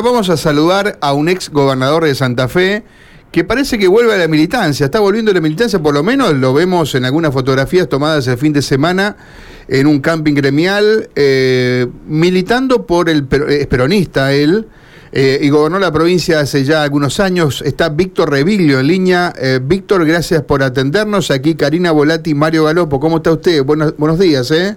Vamos a saludar a un ex gobernador de Santa Fe que parece que vuelve a la militancia, está volviendo a la militancia, por lo menos lo vemos en algunas fotografías tomadas el fin de semana en un camping gremial, eh, militando por el peronista él, eh, y gobernó la provincia hace ya algunos años. Está Víctor Revillo en línea. Eh, Víctor, gracias por atendernos. Aquí Karina Volati Mario Galopo. ¿Cómo está usted? Buenos, buenos días, ¿eh?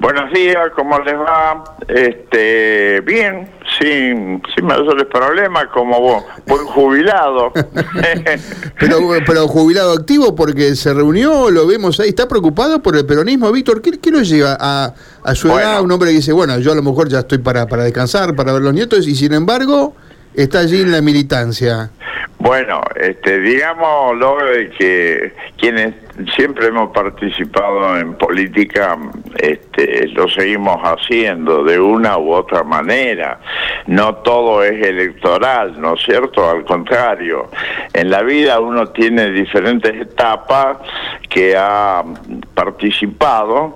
Buenos días, ¿cómo les va? Este, bien, sin, sin mayores problemas, como vos, buen jubilado. pero, pero jubilado activo porque se reunió, lo vemos ahí, ¿está preocupado por el peronismo? Víctor, ¿qué, qué lo lleva a, a su edad? Un hombre que dice, bueno, yo a lo mejor ya estoy para, para descansar, para ver los nietos, y sin embargo está allí en la militancia. Bueno, este, digámoslo de que quienes siempre hemos participado en política, este, lo seguimos haciendo de una u otra manera. No todo es electoral, ¿no es cierto? Al contrario, en la vida uno tiene diferentes etapas que ha participado.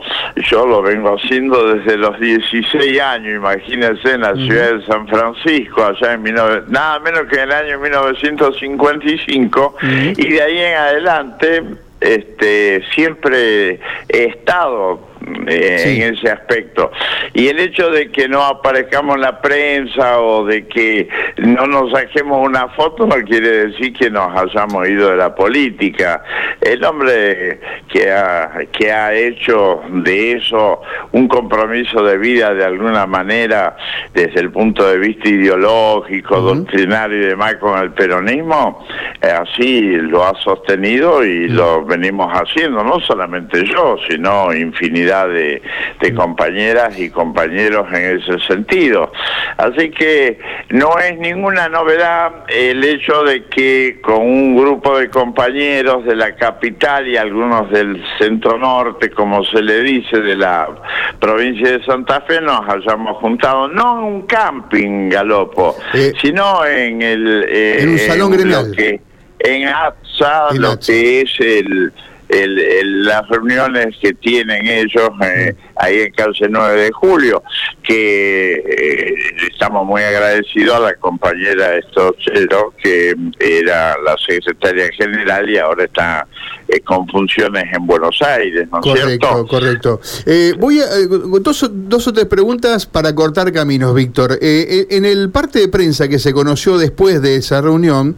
Yo lo vengo haciendo desde los 16 años, imagínense, en la ciudad de San Francisco, allá en nada menos que en el año 1955, y de ahí en adelante este, siempre he estado eh, en ese aspecto. Y el hecho de que no aparezcamos en la prensa o de que no nos saquemos una foto no quiere decir que nos hayamos ido de la política. El hombre que ha, que ha hecho de eso un compromiso de vida de alguna manera desde el punto de vista ideológico, doctrinario y demás con el peronismo, eh, así lo ha sostenido y lo venimos haciendo, no solamente yo, sino infinidad de, compañeras y compañeros en ese sentido. Así que no es ninguna novedad el hecho de que con un grupo de compañeros de la capital y algunos del centro norte, como se le dice, de la provincia de Santa Fe, nos hayamos juntado, no en un camping, Galopo, eh, sino en el... Eh, en un salón gremial. en APSA, lo que es el el, las reuniones que tienen ellos eh, ahí en Calce 9 de Julio, que eh, estamos muy agradecidos a la compañera Estochero, que era la secretaria general y ahora está eh, con funciones en Buenos Aires, ¿no correcto, cierto? Correcto, voy a, dos, dos o tres preguntas para cortar caminos, Víctor. en el parte de prensa que se conoció después de esa reunión,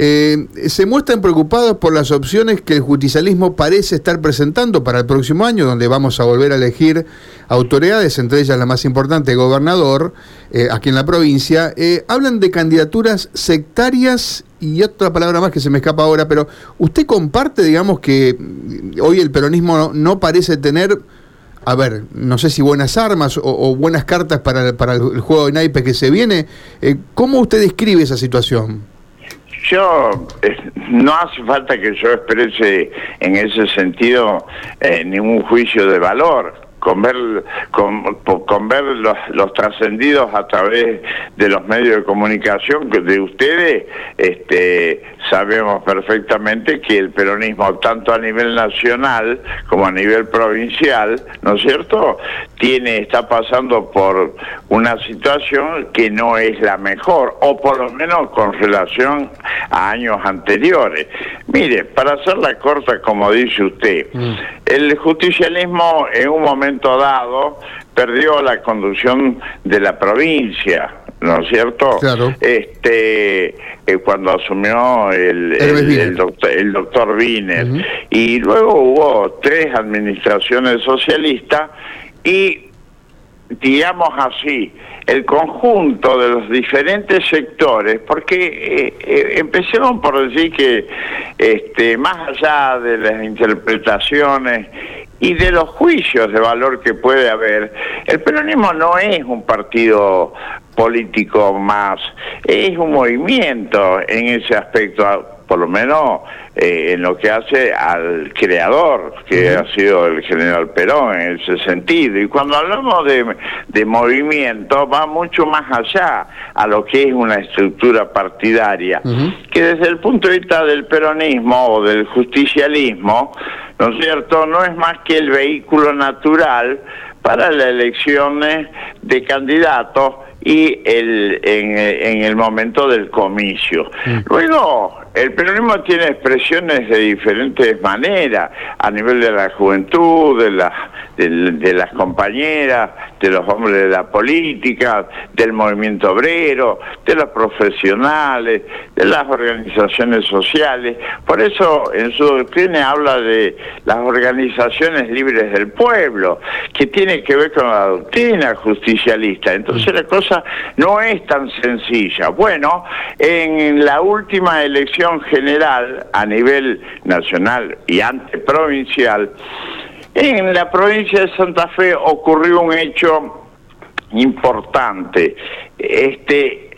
eh, se muestran preocupados por las opciones que el justicialismo parece estar presentando para el próximo año, donde vamos a volver a elegir autoridades, entre ellas la más importante, gobernador, eh, aquí en la provincia. Eh, hablan de candidaturas sectarias y otra palabra más que se me escapa ahora, pero ¿usted comparte, digamos, que hoy el peronismo no, parece tener a ver, no sé si buenas armas o, buenas cartas para, para, el juego de naipes que se viene. ¿Cómo usted describe esa situación? Yo, eh, no hace falta que yo exprese en ese sentido eh, ningún juicio de valor con ver con, ver los, los trascendidos a través de los medios de comunicación de ustedes este sabemos perfectamente que el peronismo tanto a nivel nacional como a nivel provincial no es cierto tiene está pasando por una situación que no es la mejor o por lo menos con relación a años anteriores mire para hacerla corta como dice usted mm. el justicialismo en un momento dado perdió la conducción de la provincia, ¿no es cierto? Este, eh, cuando asumió el, el, doctor, el doctor Wiener. Y luego hubo tres administraciones socialistas y digamos así, el conjunto de los diferentes sectores, porque eh, eh, empecemos por decir que este, más allá de las interpretaciones y de los juicios de valor que puede haber, el peronismo no es un partido político más, es un movimiento en ese aspecto por lo menos eh, en lo que hace al creador, que ha sido el general Perón en ese sentido. Y cuando hablamos de, movimiento, va mucho más allá a lo que es una estructura partidaria, que desde el punto de vista del peronismo o del justicialismo, ¿no es cierto?, no es más que el vehículo natural para las elecciones de candidatos y el, en, el momento del comicio. Mm. Luego, el peronismo tiene expresiones de diferentes maneras, a nivel de la juventud, de, la, de, las compañeras, de los hombres de la política, del movimiento obrero, de los profesionales, de las organizaciones sociales. Por eso en su doctrina habla de las organizaciones libres del pueblo, que tiene que ver con la doctrina justicialista. Entonces la cosa no es tan sencilla. Bueno, en la última elección general a nivel nacional y anteprovincial, en la provincia de Santa Fe ocurrió un hecho importante. Este,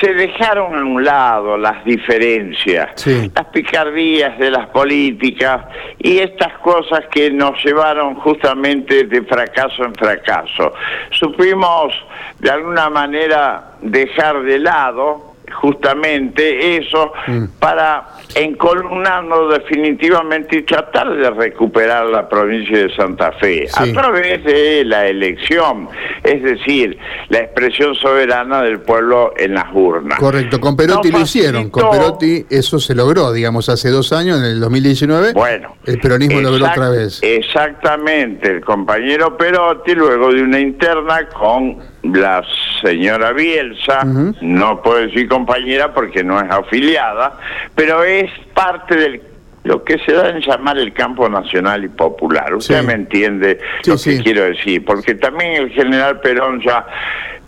se dejaron a un lado las diferencias, las picardías de las políticas y estas cosas que nos llevaron justamente de fracaso en fracaso. Supimos de alguna manera dejar de lado justamente eso mm. para encolumnarnos definitivamente y tratar de recuperar la provincia de Santa Fe a través de la elección, es decir, la expresión soberana del pueblo en las urnas. Correcto, con Perotti lo hicieron, con Perotti eso se logró, digamos, hace dos años, en el 2019, bueno, el peronismo logró otra vez. Exactamente, el compañero Perotti, luego de una interna con la señora Bielsa, no puedo decir compañera porque no es afiliada, pero es parte del lo que se da en llamar el campo nacional y popular. Usted me entiende lo que quiero decir, porque también el general Perón ya,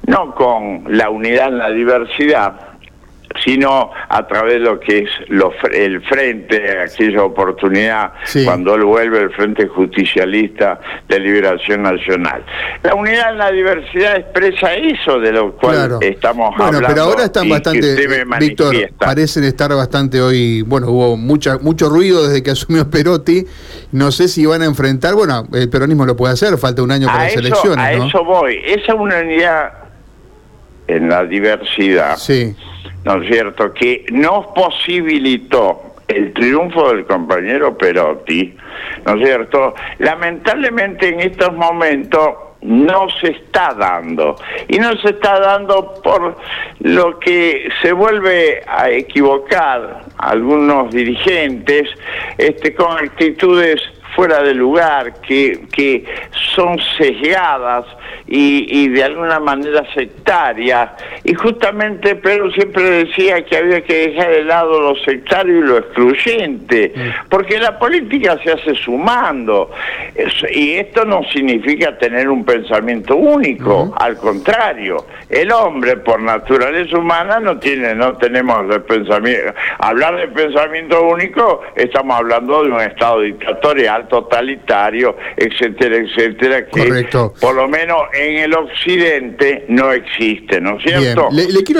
no con la unidad en la diversidad, sino a través de lo que es el frente, aquella oportunidad, cuando él vuelve el Frente Justicialista de Liberación Nacional. La unidad en la diversidad expresa eso de lo cual estamos bueno, hablando. pero ahora están bastante, Víctor, parecen estar bastante hoy, bueno, hubo mucha, mucho ruido desde que asumió Perotti, no sé si van a enfrentar, bueno, el peronismo lo puede hacer, falta un año para las elecciones. A eso voy, esa unidad en la diversidad. Sí ¿no es cierto?, que nos posibilitó el triunfo del compañero Perotti, ¿no es cierto?, lamentablemente en estos momentos no se está dando. Y no se está dando por lo que se vuelve a equivocar algunos dirigentes este, con actitudes fuera de lugar, que, que son sesgadas y, de alguna manera sectarias. Y justamente Pedro siempre decía que había que dejar de lado lo sectario y lo excluyente, porque la política se hace sumando. Y esto no significa tener un pensamiento único, al contrario, el hombre por naturaleza humana no tiene, no tenemos de pensamiento. Hablar de pensamiento único, estamos hablando de un estado dictatorial totalitario, etcétera, etcétera, que por lo menos en el occidente no existe, ¿no es cierto?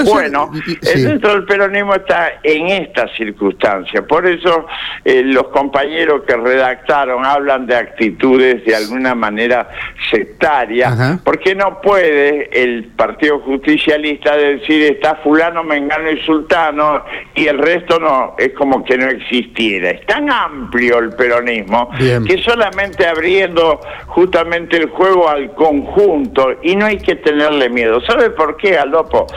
bueno, dentro del peronismo está en esta circunstancia, por eso eh, los compañeros que redactaron hablan de actitudes de alguna manera sectarias, porque no puede el Partido Justicialista decir está fulano, mengano y sultano y el resto no, es como que no existiera. Es tan amplio el peronismo que solamente abriendo justamente el juego al conjunto y no hay que tenerle miedo. ¿Sabe por qué, Alopo?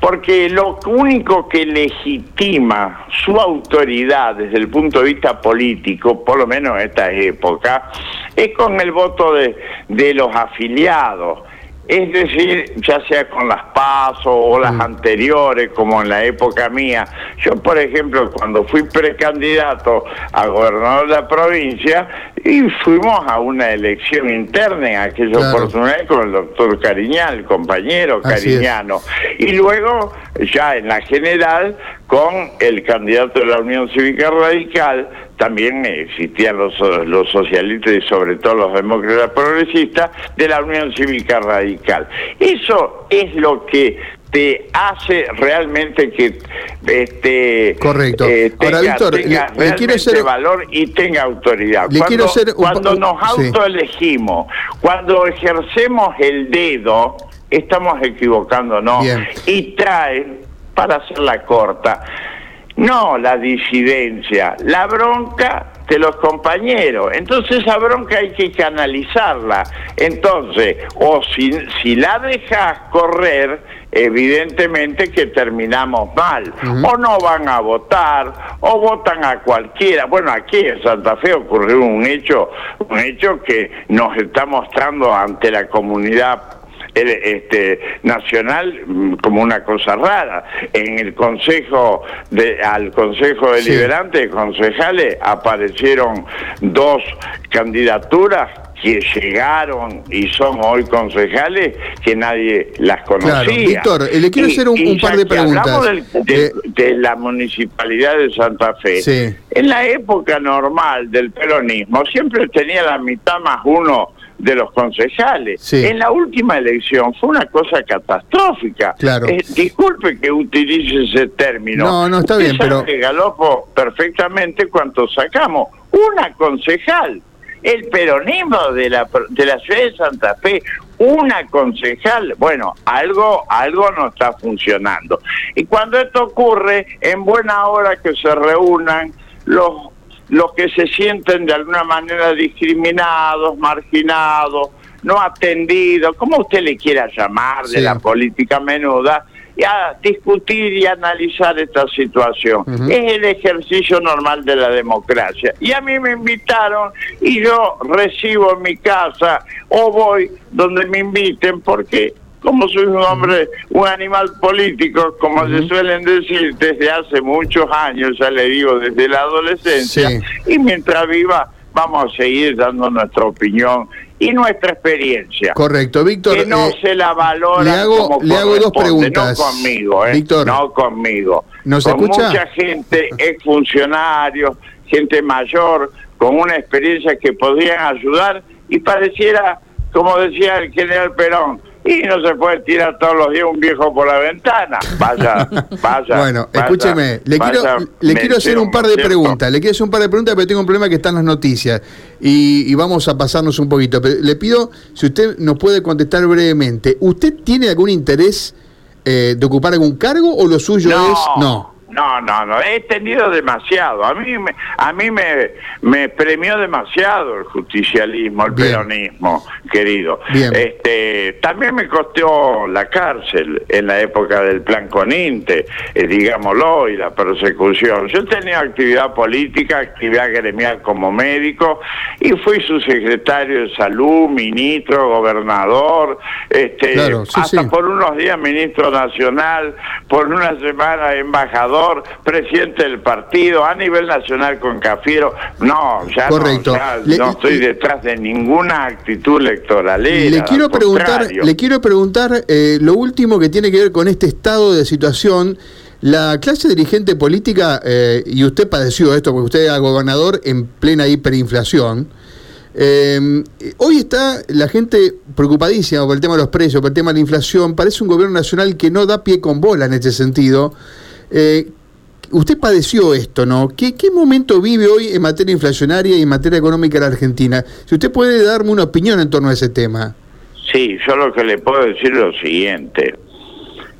Porque lo único que legitima su autoridad desde el punto de vista político, por lo menos en esta época, es con el voto de, de los afiliados. Es decir, ya sea con las PASO o las mm. anteriores, como en la época mía. Yo, por ejemplo, cuando fui precandidato a gobernador de la provincia, y fuimos a una elección interna en aquella oportunidad con el doctor Cariñal, compañero Cariñano. Y luego, ya en la general, con el candidato de la Unión Cívica Radical, también existían los, los socialistas y sobre todo los demócratas progresistas de la Unión Cívica Radical. Eso es lo que te hace realmente que este correcto. eh, tenga, Víctor le, quiero hacer valor y tenga autoridad. Cuando, nos autoelegimos cuando ejercemos el dedo estamos equivocándonos y trae para hacerla corta no la disidencia, la bronca de los compañeros. Entonces esa bronca hay que canalizarla. Entonces, o si, si la dejas correr, evidentemente que terminamos mal. O no van a votar, o votan a cualquiera. Bueno, aquí en Santa Fe ocurrió un hecho, un hecho que nos está mostrando ante la comunidad este, nacional mm, como una cosa rara. En el Consejo, de, al Consejo Deliberante de Concejales aparecieron dos candidaturas que llegaron y son hoy concejales que nadie las conocía. Víctor, eh, le quiero hacer un, par de preguntas. Hablamos eh, de, la municipalidad de Santa Fe. En la época normal del peronismo siempre tenía la mitad más uno de los concejales. En la última elección fue una cosa catastrófica. Claro. Eh, disculpe que utilice ese término. No, no está bien, pero... Que galopo perfectamente cuánto sacamos. Una concejal. El peronismo de la, de la ciudad de Santa Fe, una concejal, bueno, algo, algo no está funcionando. Y cuando esto ocurre, en buena hora que se reúnan los los que se sienten de alguna manera discriminados, marginados, no atendidos, como usted le quiera llamar, de la política menuda, y a discutir y analizar esta situación. Es el ejercicio normal de la democracia. Y a mí me invitaron y yo recibo en mi casa o voy donde me inviten porque como soy un hombre, un animal político, como se suelen decir desde hace muchos años, ya le digo, desde la adolescencia, y mientras viva vamos a seguir dando nuestra opinión y nuestra experiencia. Correcto, Víctor. Que no eh, se la valora. Le hago, le hago dos preguntas. No conmigo, ¿eh? Víctor, no conmigo. ¿Nos con escucha? mucha gente, exfuncionarios, gente mayor, con una experiencia que podrían ayudar y pareciera, como decía el general Perón, y no se puede tirar todos los días un viejo por la ventana. Vaya, vaya. Bueno, escúcheme, le quiero, le quiero hacer un par de preguntas. Le quiero hacer un par de preguntas, pero tengo un problema que está en las noticias. Y, vamos a pasarnos un poquito. Pero le pido, si usted nos puede contestar brevemente, ¿usted tiene algún interés eh, de ocupar algún cargo o lo suyo es no? No, no, no, he tenido demasiado. A mí me, a mí me, me premió demasiado el justicialismo, el peronismo, querido. Este, también me costó la cárcel en la época del plan Coninte, eh, digámoslo, y la persecución. Yo tenía actividad política, actividad gremial como médico, y fui su secretario de salud, ministro, gobernador, este, hasta por unos días ministro nacional, por una semana embajador presidente del partido, a nivel nacional con Cafiero. No, ya No, estoy detrás de ninguna actitud electoral. Le quiero preguntar, le quiero preguntar eh, lo último que tiene que ver con este estado de situación. La clase dirigente política, eh, y usted padeció esto porque usted era gobernador en plena hiperinflación, eh, hoy está la gente preocupadísima por el tema de los precios, por el tema de la inflación. Parece un gobierno nacional que no da pie con bola en este sentido. Eh, usted padeció esto, ¿no? ¿Qué, ¿Qué momento vive hoy en materia inflacionaria y en materia económica la Argentina? Si usted puede darme una opinión en torno a ese tema. Sí, yo lo que le puedo decir es lo siguiente.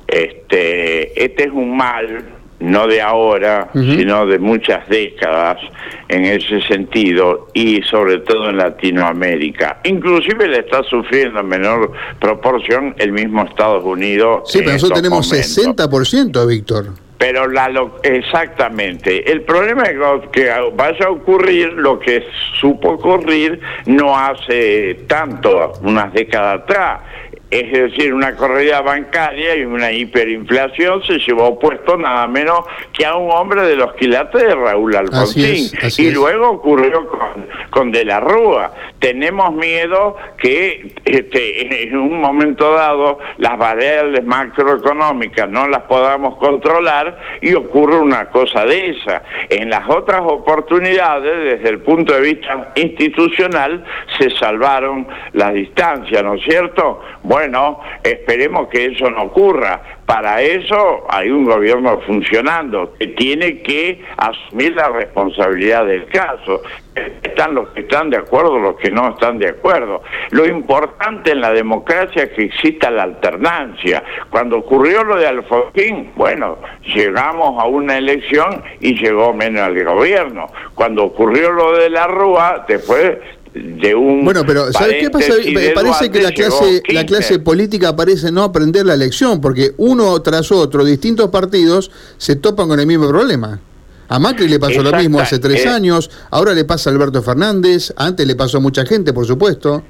Este, este es un mal no de ahora, sino de muchas décadas en ese sentido y sobre todo en Latinoamérica. Inclusive le está sufriendo en menor proporción el mismo Estados Unidos. Sí, pero nosotros tenemos 60%, Víctor. Pero la exactamente. El problema es que vaya a ocurrir lo que supo ocurrir no hace tanto, unas décadas atrás es decir, una corrida bancaria y una hiperinflación se llevó puesto nada menos que a un hombre de los quilates de Raúl Alfonsín. y luego ocurrió con, con De la Rúa. Tenemos miedo que este, en un momento dado las variables macroeconómicas no las podamos controlar y ocurre una cosa de esa. En las otras oportunidades, desde el punto de vista institucional, se salvaron las distancias, ¿no es cierto? Bueno, Bueno, esperemos que eso no ocurra. Para eso hay un gobierno funcionando que tiene que asumir la responsabilidad del caso. Están los que están de acuerdo, los que no están de acuerdo. Lo importante en la democracia es que exista la alternancia. Cuando ocurrió lo de Alfonsín, bueno, llegamos a una elección y llegó menos al gobierno. Cuando ocurrió lo de la Rúa, después de un bueno pero ¿sabes qué pasa? parece que la clase la clase política parece no aprender la lección porque uno tras otro distintos partidos se topan con el mismo problema. A Macri le pasó lo mismo hace tres eh, años ahora le pasa a Alberto Fernández antes le pasó a mucha gente por supuesto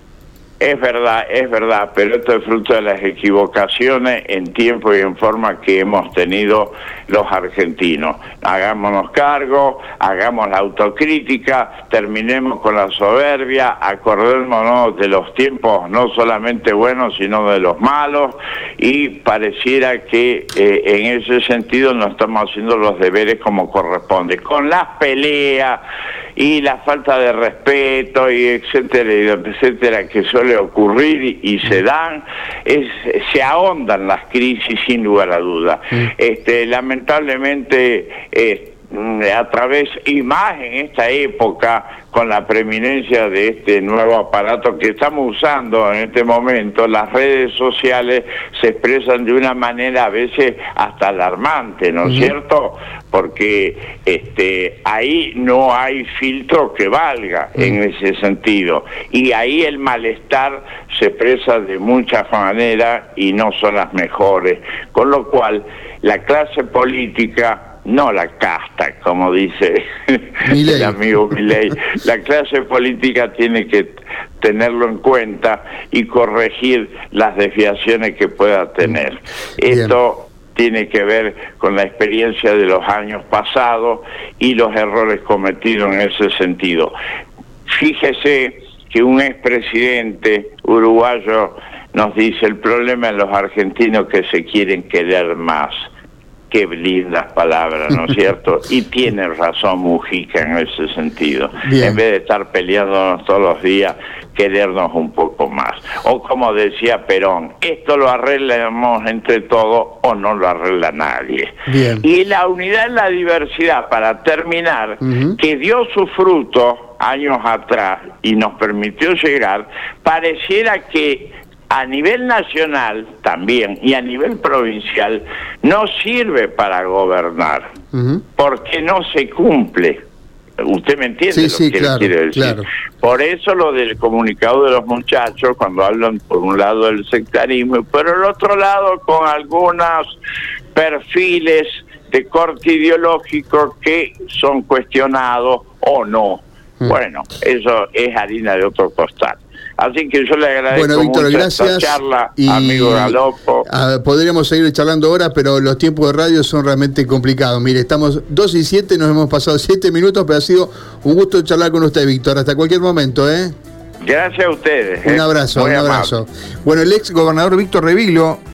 es verdad, es verdad, pero esto es fruto de las equivocaciones en tiempo y en forma que hemos tenido los argentinos. Hagámonos cargo, hagamos la autocrítica, terminemos con la soberbia, acordémonos de los tiempos no solamente buenos, sino de los malos, y pareciera que eh, en ese sentido no estamos haciendo los deberes como corresponde. Con las peleas y la falta de respeto y etcétera, etcétera, que suele ocurrir y, se dan, es, se ahondan las crisis sin lugar a duda. Este, lamentablemente, mm, a través, y más en esta época, con la preeminencia de este nuevo aparato que estamos usando en este momento, las redes sociales se expresan de una manera a veces hasta alarmante, ¿no es cierto? Porque este, ahí no hay filtro que valga en ese sentido. Y ahí el malestar se expresa de muchas maneras y no son las mejores. Con lo cual, la clase política no la casta, como dice el amigo Milei. La clase política tiene que tenerlo en cuenta y corregir las desviaciones que pueda tener. Esto tiene que ver con la experiencia de los años pasados y los errores cometidos en ese sentido. Fíjese que un expresidente uruguayo nos dice el problema de los argentinos que se quieren querer más Qué lindas palabras, ¿no es cierto? Y tiene razón Mujica en ese sentido. En vez de estar peleándonos todos los días, querernos un poco más. O como decía Perón, esto lo arreglamos entre todos o no lo arregla nadie. Y la unidad en la diversidad, para terminar, que dio su fruto años atrás y nos permitió llegar, pareciera que a nivel nacional también y a nivel provincial no sirve para gobernar, porque no se cumple. Usted me entiende lo que quiere decir. Por eso lo del comunicado de los muchachos, cuando hablan por un lado del sectarismo por el otro lado con algunos perfiles de corte ideológico que son cuestionados o no. Bueno, eso es harina de otro costal. Así que yo le agradezco bueno, Víctor, gracias. esta charla, amigo Galopo. podríamos seguir charlando ahora, pero los tiempos de radio son realmente complicados. Mire, estamos 2 y 7, nos hemos pasado 7 minutos, pero ha sido un gusto charlar con usted, Víctor. Hasta cualquier momento, ¿eh? Gracias a ustedes. Un ¿eh? abrazo, un abrazo. Bueno, el ex gobernador Víctor Revilo